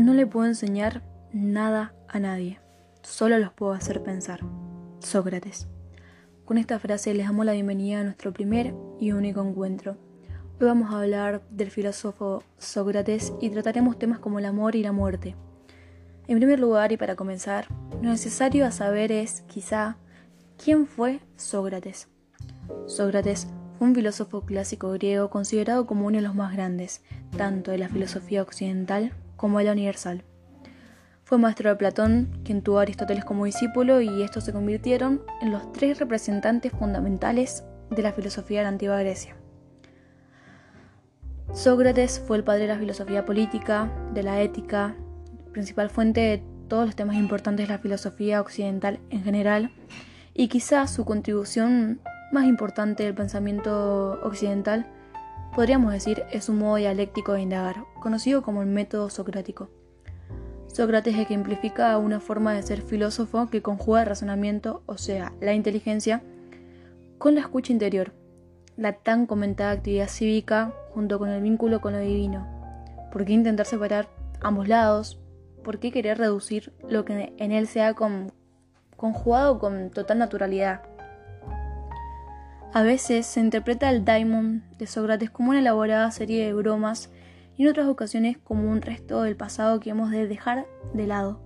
No le puedo enseñar nada a nadie, solo los puedo hacer pensar. Sócrates. Con esta frase les damos la bienvenida a nuestro primer y único encuentro. Hoy vamos a hablar del filósofo Sócrates y trataremos temas como el amor y la muerte. En primer lugar y para comenzar, lo necesario a saber es, quizá, quién fue Sócrates. Sócrates fue un filósofo clásico griego considerado como uno de los más grandes, tanto de la filosofía occidenal como la universal. Fue maestro de Platón, quien tuvo a Aristóteles como discípulo y estos se convirtieron en los tres representantes fundamentales de la filosofía de la antigua Grecia. Sócrates fue el padre de la filosofía política, de la ética, principal fuente de todos los temas importantes de la filosofía occidental en general, y quizás su contribución más importante del pensamiento occidental, podríamos decir, es un modo dialéctico de indagar, conocido como el método socrático. Sócrates ejemplifica una forma de ser filósofo que conjuga el razonamiento, o sea, la inteligencia, con la escucha interior, la tan comentada actividad cívica junto con el vínculo con lo divino. ¿Por qué intentar separar ambos lados? ¿Por qué querer reducir lo que en él sea conjugado con total naturalidad? A veces se interpreta el daimon de Sócrates como una elaborada serie de bromas y en otras ocasiones como un resto del pasado que hemos de dejar de lado.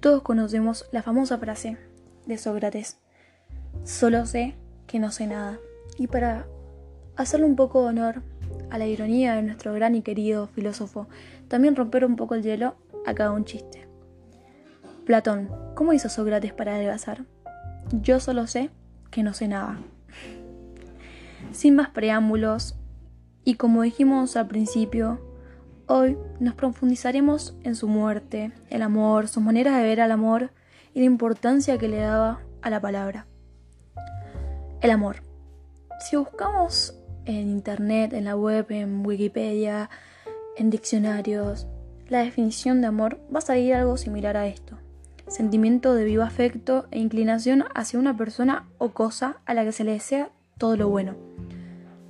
Todos conocemos la famosa frase de Sócrates, solo sé que no sé nada. Y para hacerle un poco de honor a la ironía de nuestro gran y querido filósofo, también romper un poco el hielo, acá un chiste. Platón, ¿cómo hizo Sócrates para adelgazar? Yo solo sé que no sé nada. Sin más preámbulos, y como dijimos al principio, hoy nos profundizaremos en su muerte, el amor, sus maneras de ver al amor y la importancia que le daba a la palabra. El amor. Si buscamos en internet, en la web, en Wikipedia, en diccionarios, la definición de amor va a salir algo similar a esto sentimiento de vivo afecto e inclinación hacia una persona o cosa a la que se le desea todo lo bueno,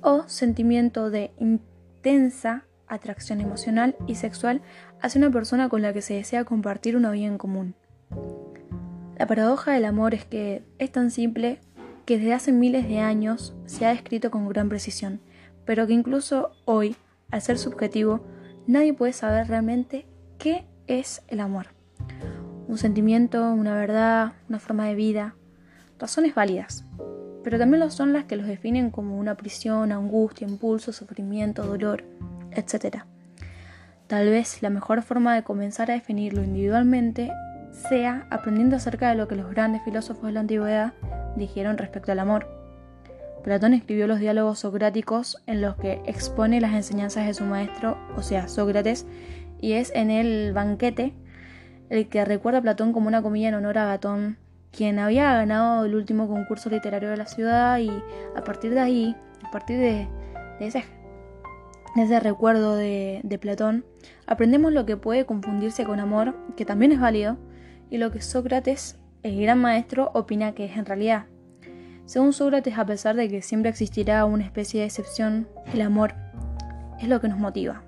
o sentimiento de intensa atracción emocional y sexual hacia una persona con la que se desea compartir una vida en común. La paradoja del amor es que es tan simple que desde hace miles de años se ha descrito con gran precisión, pero que incluso hoy, al ser subjetivo, nadie puede saber realmente qué es el amor un sentimiento, una verdad, una forma de vida, razones válidas, pero también lo son las que los definen como una prisión, angustia, impulso, sufrimiento, dolor, etc. Tal vez la mejor forma de comenzar a definirlo individualmente sea aprendiendo acerca de lo que los grandes filósofos de la antigüedad dijeron respecto al amor. Platón escribió los diálogos socráticos en los que expone las enseñanzas de su maestro, o sea, Sócrates, y es en el banquete el que recuerda a Platón como una comida en honor a Gatón, quien había ganado el último concurso literario de la ciudad y a partir de ahí, a partir de, ese, recuerdo de, de Platón, aprendemos lo que puede confundirse con amor, que también es válido, y lo que Sócrates, el gran maestro, opina que es en realidad. Según Sócrates, a pesar de que siempre existirá una especie de excepción, el amor es lo que nos motiva,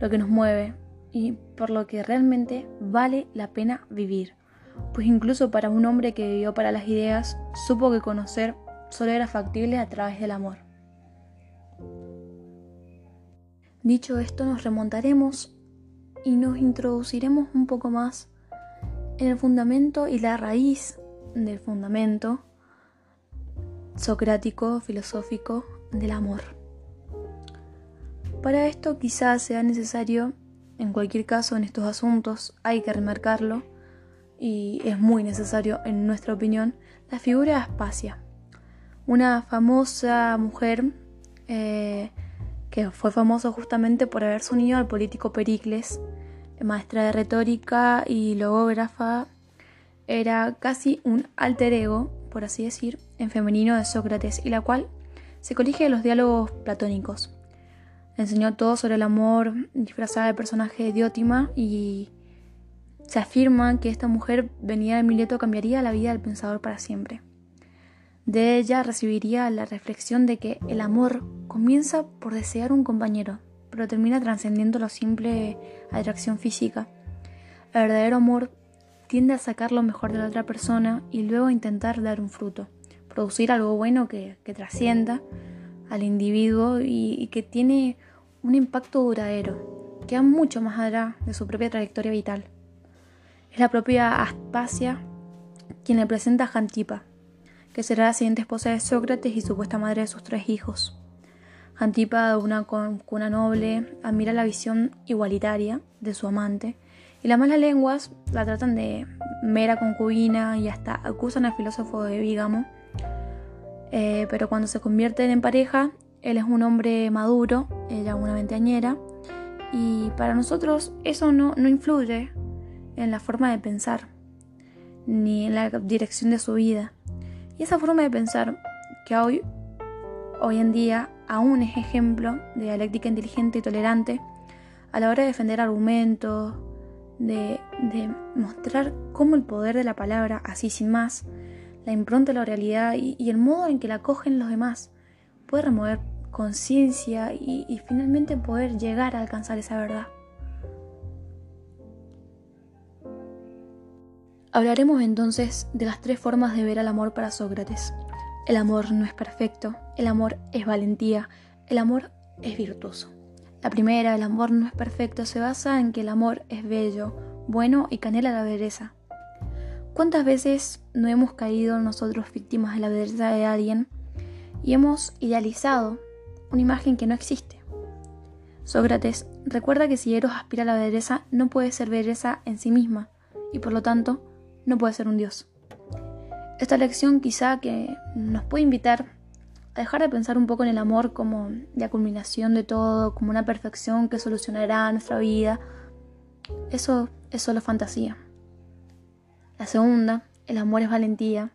lo que nos mueve, y por lo que realmente vale la pena vivir. Pues incluso para un hombre que vivió para las ideas, supo que conocer solo era factible a través del amor. Dicho esto, nos remontaremos y nos introduciremos un poco más en el fundamento y la raíz del fundamento socrático, filosófico del amor. Para esto quizás sea necesario en cualquier caso, en estos asuntos hay que remarcarlo, y es muy necesario en nuestra opinión, la figura de Aspasia, una famosa mujer eh, que fue famosa justamente por haberse unido al político Pericles, maestra de retórica y logógrafa, era casi un alter ego, por así decir, en femenino de Sócrates, y la cual se colige de los diálogos platónicos. Enseñó todo sobre el amor disfrazada de personaje de Diótima y se afirma que esta mujer venida de Mileto cambiaría la vida del pensador para siempre. De ella recibiría la reflexión de que el amor comienza por desear un compañero, pero termina trascendiendo lo simple atracción física. El verdadero amor tiende a sacar lo mejor de la otra persona y luego intentar dar un fruto, producir algo bueno que, trascienda al individuo y, y, que tiene un impacto duradero, que va mucho más allá de su propia trayectoria vital. Es la propia Aspasia quien le presenta a Jantipa, que será la siguiente esposa de Sócrates y supuesta madre de sus tres hijos. Jantipa, de una cuna noble, admira la visión igualitaria de su amante, y las malas lenguas la tratan de mera concubina y hasta acusan al filósofo de Vígamo. Eh, pero cuando se convierten en pareja, él es un hombre maduro, ella una veinteañera, y para nosotros eso no, no influye en la forma de pensar, ni en la dirección de su vida. Y esa forma de pensar que hoy, hoy en día aún es ejemplo de dialéctica inteligente y tolerante a la hora de defender argumentos, de, mostrar cómo el poder de la palabra, así sin más, la impronta de la realidad y, el modo en que la cogen los demás, puede remover conciencia y finalmente poder llegar a alcanzar esa verdad. Hablaremos entonces de las tres formas de ver al amor para Sócrates. El amor no es perfecto, el amor es valentía, el amor es virtuoso. La primera, el amor no es perfecto, se basa en que el amor es bello, bueno y canela la belleza. ¿Cuántas veces no hemos caído nosotros víctimas de la belleza de alguien y hemos idealizado una imagen que no existe? Sócrates recuerda que si Eros aspira a la belleza, no puede ser belleza en sí misma y por lo tanto no puede ser un dios. Esta lección quizá que nos puede invitar a dejar de pensar un poco en el amor como la culminación de todo, como una perfección que solucionará nuestra vida. Eso es solo fantasía. La segunda, el amor es valentía.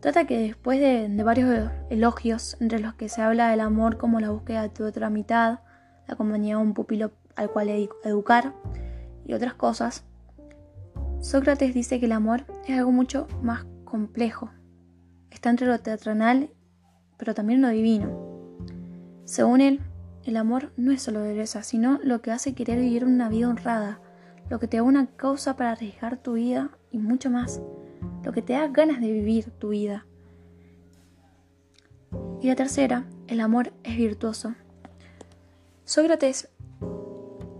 Trata que después de, varios elogios entre los que se habla del amor como la búsqueda de tu otra mitad, la compañía de un pupilo al cual educar y otras cosas, Sócrates dice que el amor es algo mucho más complejo. Está entre lo teatral, pero también lo divino. Según él, el amor no es solo belleza, sino lo que hace querer vivir una vida honrada, lo que te da una causa para arriesgar tu vida y mucho más, lo que te da ganas de vivir tu vida. Y la tercera, el amor es virtuoso. Sócrates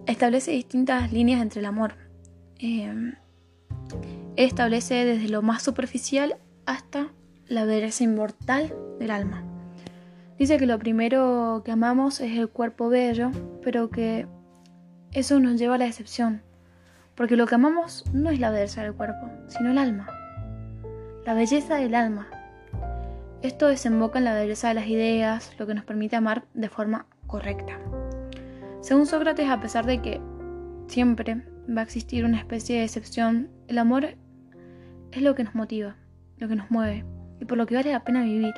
establece distintas líneas entre el amor. Eh, establece desde lo más superficial hasta la belleza inmortal del alma. Dice que lo primero que amamos es el cuerpo bello, pero que eso nos lleva a la decepción, porque lo que amamos no es la belleza del cuerpo, sino el alma. La belleza del alma. Esto desemboca en la belleza de las ideas, lo que nos permite amar de forma correcta. Según Sócrates, a pesar de que siempre va a existir una especie de excepción, el amor es lo que nos motiva, lo que nos mueve y por lo que vale la pena vivir.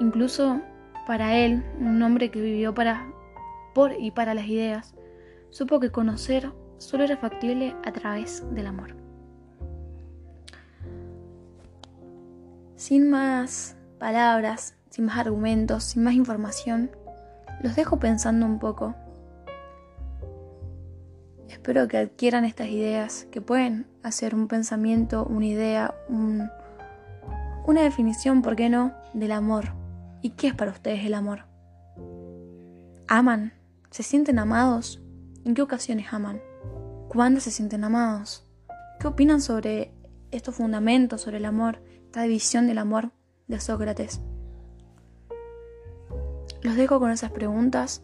Incluso para él, un hombre que vivió para, por y para las ideas, supo que conocer solo era factible a través del amor. Sin más palabras, sin más argumentos, sin más información, los dejo pensando un poco Espero que adquieran estas ideas, que pueden hacer un pensamiento, una idea, una definición, ¿por qué no?, del amor. ¿Y qué es para ustedes el amor? ¿Aman? ¿Se sienten amados? ¿En qué ocasiones aman? ¿Cuándo se sienten amados? ¿Qué opinan sobre estos fundamentos, sobre el amor, esta división del amor de Sócrates? Los dejo con esas preguntas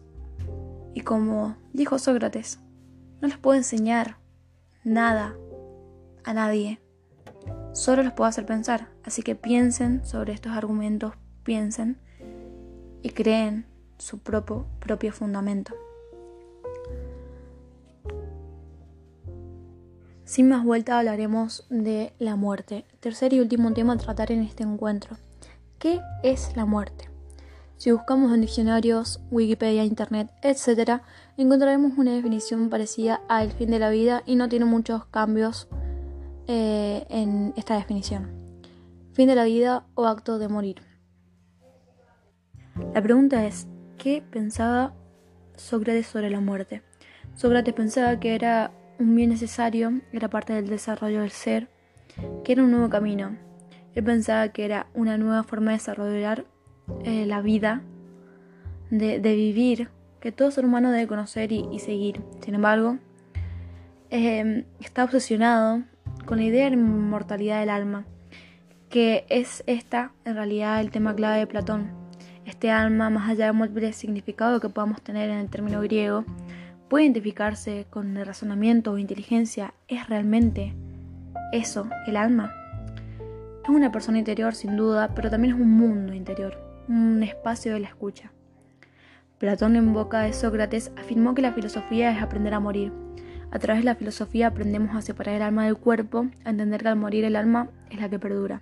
y como dijo Sócrates, no les puedo enseñar nada a nadie. Solo los puedo hacer pensar. Así que piensen sobre estos argumentos, piensen y creen su propio, propio fundamento. Sin más vuelta hablaremos de la muerte, tercer y último tema a tratar en este encuentro. ¿Qué es la muerte? Si buscamos en diccionarios, Wikipedia, Internet, etc., encontraremos una definición parecida al fin de la vida y no tiene muchos cambios eh, en esta definición. Fin de la vida o acto de morir. La pregunta es, qué pensaba Sócrates sobre la muerte. Sócrates pensaba que era un bien necesario, era parte del desarrollo del ser, que era un nuevo camino. Él pensaba que era una nueva forma de desarrollar eh, la vida, de, vivir, que todo ser humano debe conocer y, seguir. Sin embargo, eh, está obsesionado con la idea de la inmortalidad del alma, que es esta en realidad el tema clave de Platón. Este alma, más allá del múltiple significado que podamos tener en el término griego, puede identificarse con el razonamiento o inteligencia. ¿Es realmente eso el alma? Es una persona interior sin duda, pero también es un mundo interior, un espacio de la escucha. Platón en boca de Sócrates afirmó que la filosofía es aprender a morir, a través de la filosofía aprendemos a separar el alma del cuerpo, a entender que al morir el alma es la que perdura.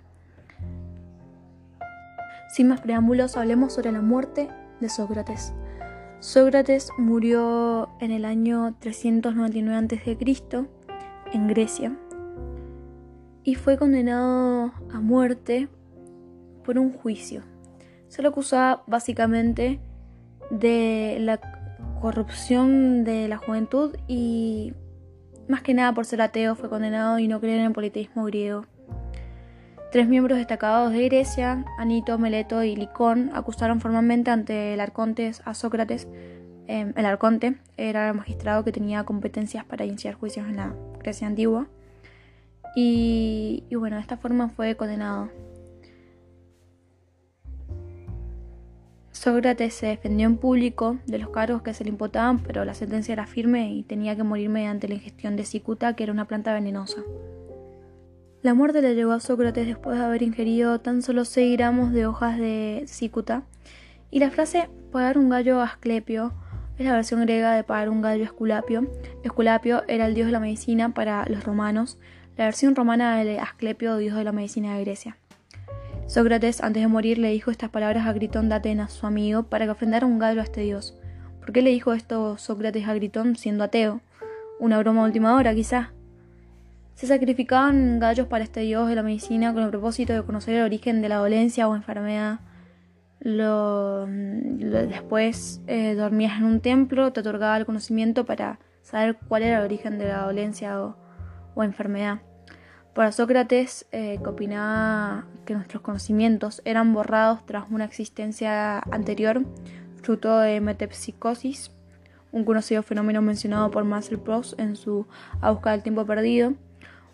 Sin más preámbulos, hablemos sobre la muerte de Sócrates. Sócrates murió en el año 399 a.C. en Grecia y fue condenado a muerte por un juicio. Se lo acusaba básicamente de la corrupción de la juventud y más que nada por ser ateo fue condenado y no creer en el politeísmo griego. Tres miembros destacados de Grecia, Anito, Meleto y Licón, acusaron formalmente ante el arconte a Sócrates. Em, el arconte era magistrado que tenía competencias para iniciar juicios en la Grecia antigua. Y, y bueno, de esta forma fue condenado. Sócrates se defendió en público de los cargos que se le imputaban, pero la sentencia era firme y tenía que morir mediante la ingestión de cicuta, que era una planta venenosa. La muerte le llegó a Sócrates después de haber ingerido tan solo 6 gramos de hojas de cicuta, y la frase pagar un gallo a Asclepio es la versión griega de pagar un gallo a Esculapio. Esculapio era el dios de la medicina para los romanos, la versión romana de Asclepio, dios de la medicina de Grecia. Sócrates, antes de morir, le dijo estas palabras a Gritón de Atenas, su amigo, para que ofendara un gallo a este dios. ¿Por qué le dijo esto Sócrates a Gritón siendo ateo? Una broma última hora, quizá. Se sacrificaban gallos para este dios de la medicina con el propósito de conocer el origen de la dolencia o enfermedad. después eh, dormías en un templo, te otorgaba el conocimiento para saber cuál era el origen de la dolencia o enfermedad. Para Sócrates, eh, que opinaba que nuestros conocimientos eran borrados tras una existencia anterior, fruto de metempsicosis, un conocido fenómeno mencionado por Marcel Proust en su A buscar el tiempo perdido,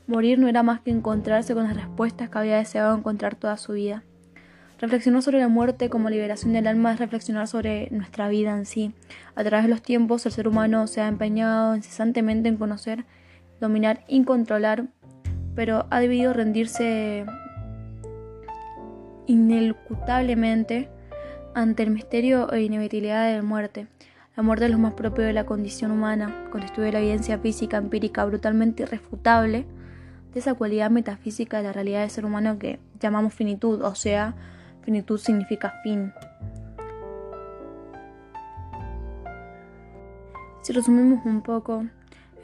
morir no era más que encontrarse con las respuestas que había deseado encontrar toda su vida. Reflexionar sobre la muerte como liberación del alma es reflexionar sobre nuestra vida en sí. A través de los tiempos, el ser humano se ha empeñado incesantemente en conocer, dominar y controlar pero ha debido rendirse inelucutablemente ante el misterio e inevitabilidad de la muerte. La muerte es lo más propio de la condición humana, constituye la evidencia física empírica brutalmente irrefutable de esa cualidad metafísica de la realidad del ser humano que llamamos finitud, o sea, finitud significa fin. Si resumimos un poco,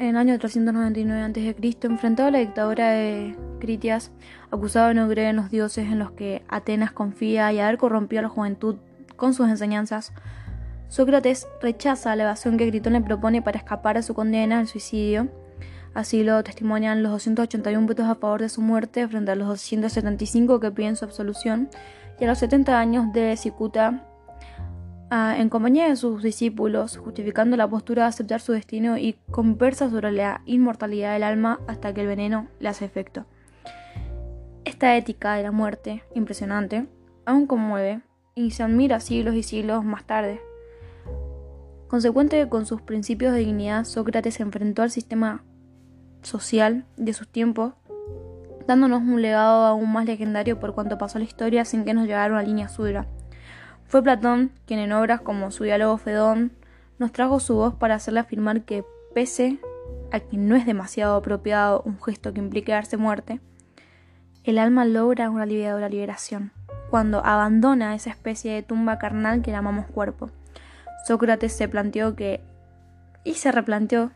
en el año 399 a.C., enfrentado a la dictadura de Critias, acusado de no creer en los dioses en los que Atenas confía y haber corrompido a la juventud con sus enseñanzas, Sócrates rechaza la evasión que Gritón le propone para escapar de su condena al suicidio. Así lo testimonian los 281 votos a favor de su muerte frente a los 275 que piden su absolución, y a los 70 años de Cicuta en compañía de sus discípulos, justificando la postura de aceptar su destino y conversa sobre la inmortalidad del alma hasta que el veneno le hace efecto. Esta ética de la muerte, impresionante, aún conmueve y se admira siglos y siglos más tarde. Consecuente con sus principios de dignidad, Sócrates se enfrentó al sistema social de sus tiempos, dándonos un legado aún más legendario por cuanto pasó la historia sin que nos llegara una línea suya fue Platón quien en obras como su diálogo Fedón nos trajo su voz para hacerle afirmar que pese a que no es demasiado apropiado un gesto que implique darse muerte, el alma logra una aliviadora liberación cuando abandona esa especie de tumba carnal que llamamos cuerpo. Sócrates se planteó que y se replanteó,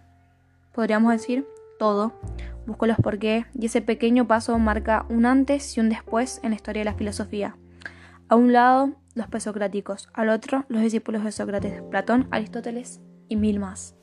podríamos decir, todo, buscó los porqué y ese pequeño paso marca un antes y un después en la historia de la filosofía. A un lado los presocráticos, al otro, los discípulos de Sócrates, Platón, Aristóteles y mil más.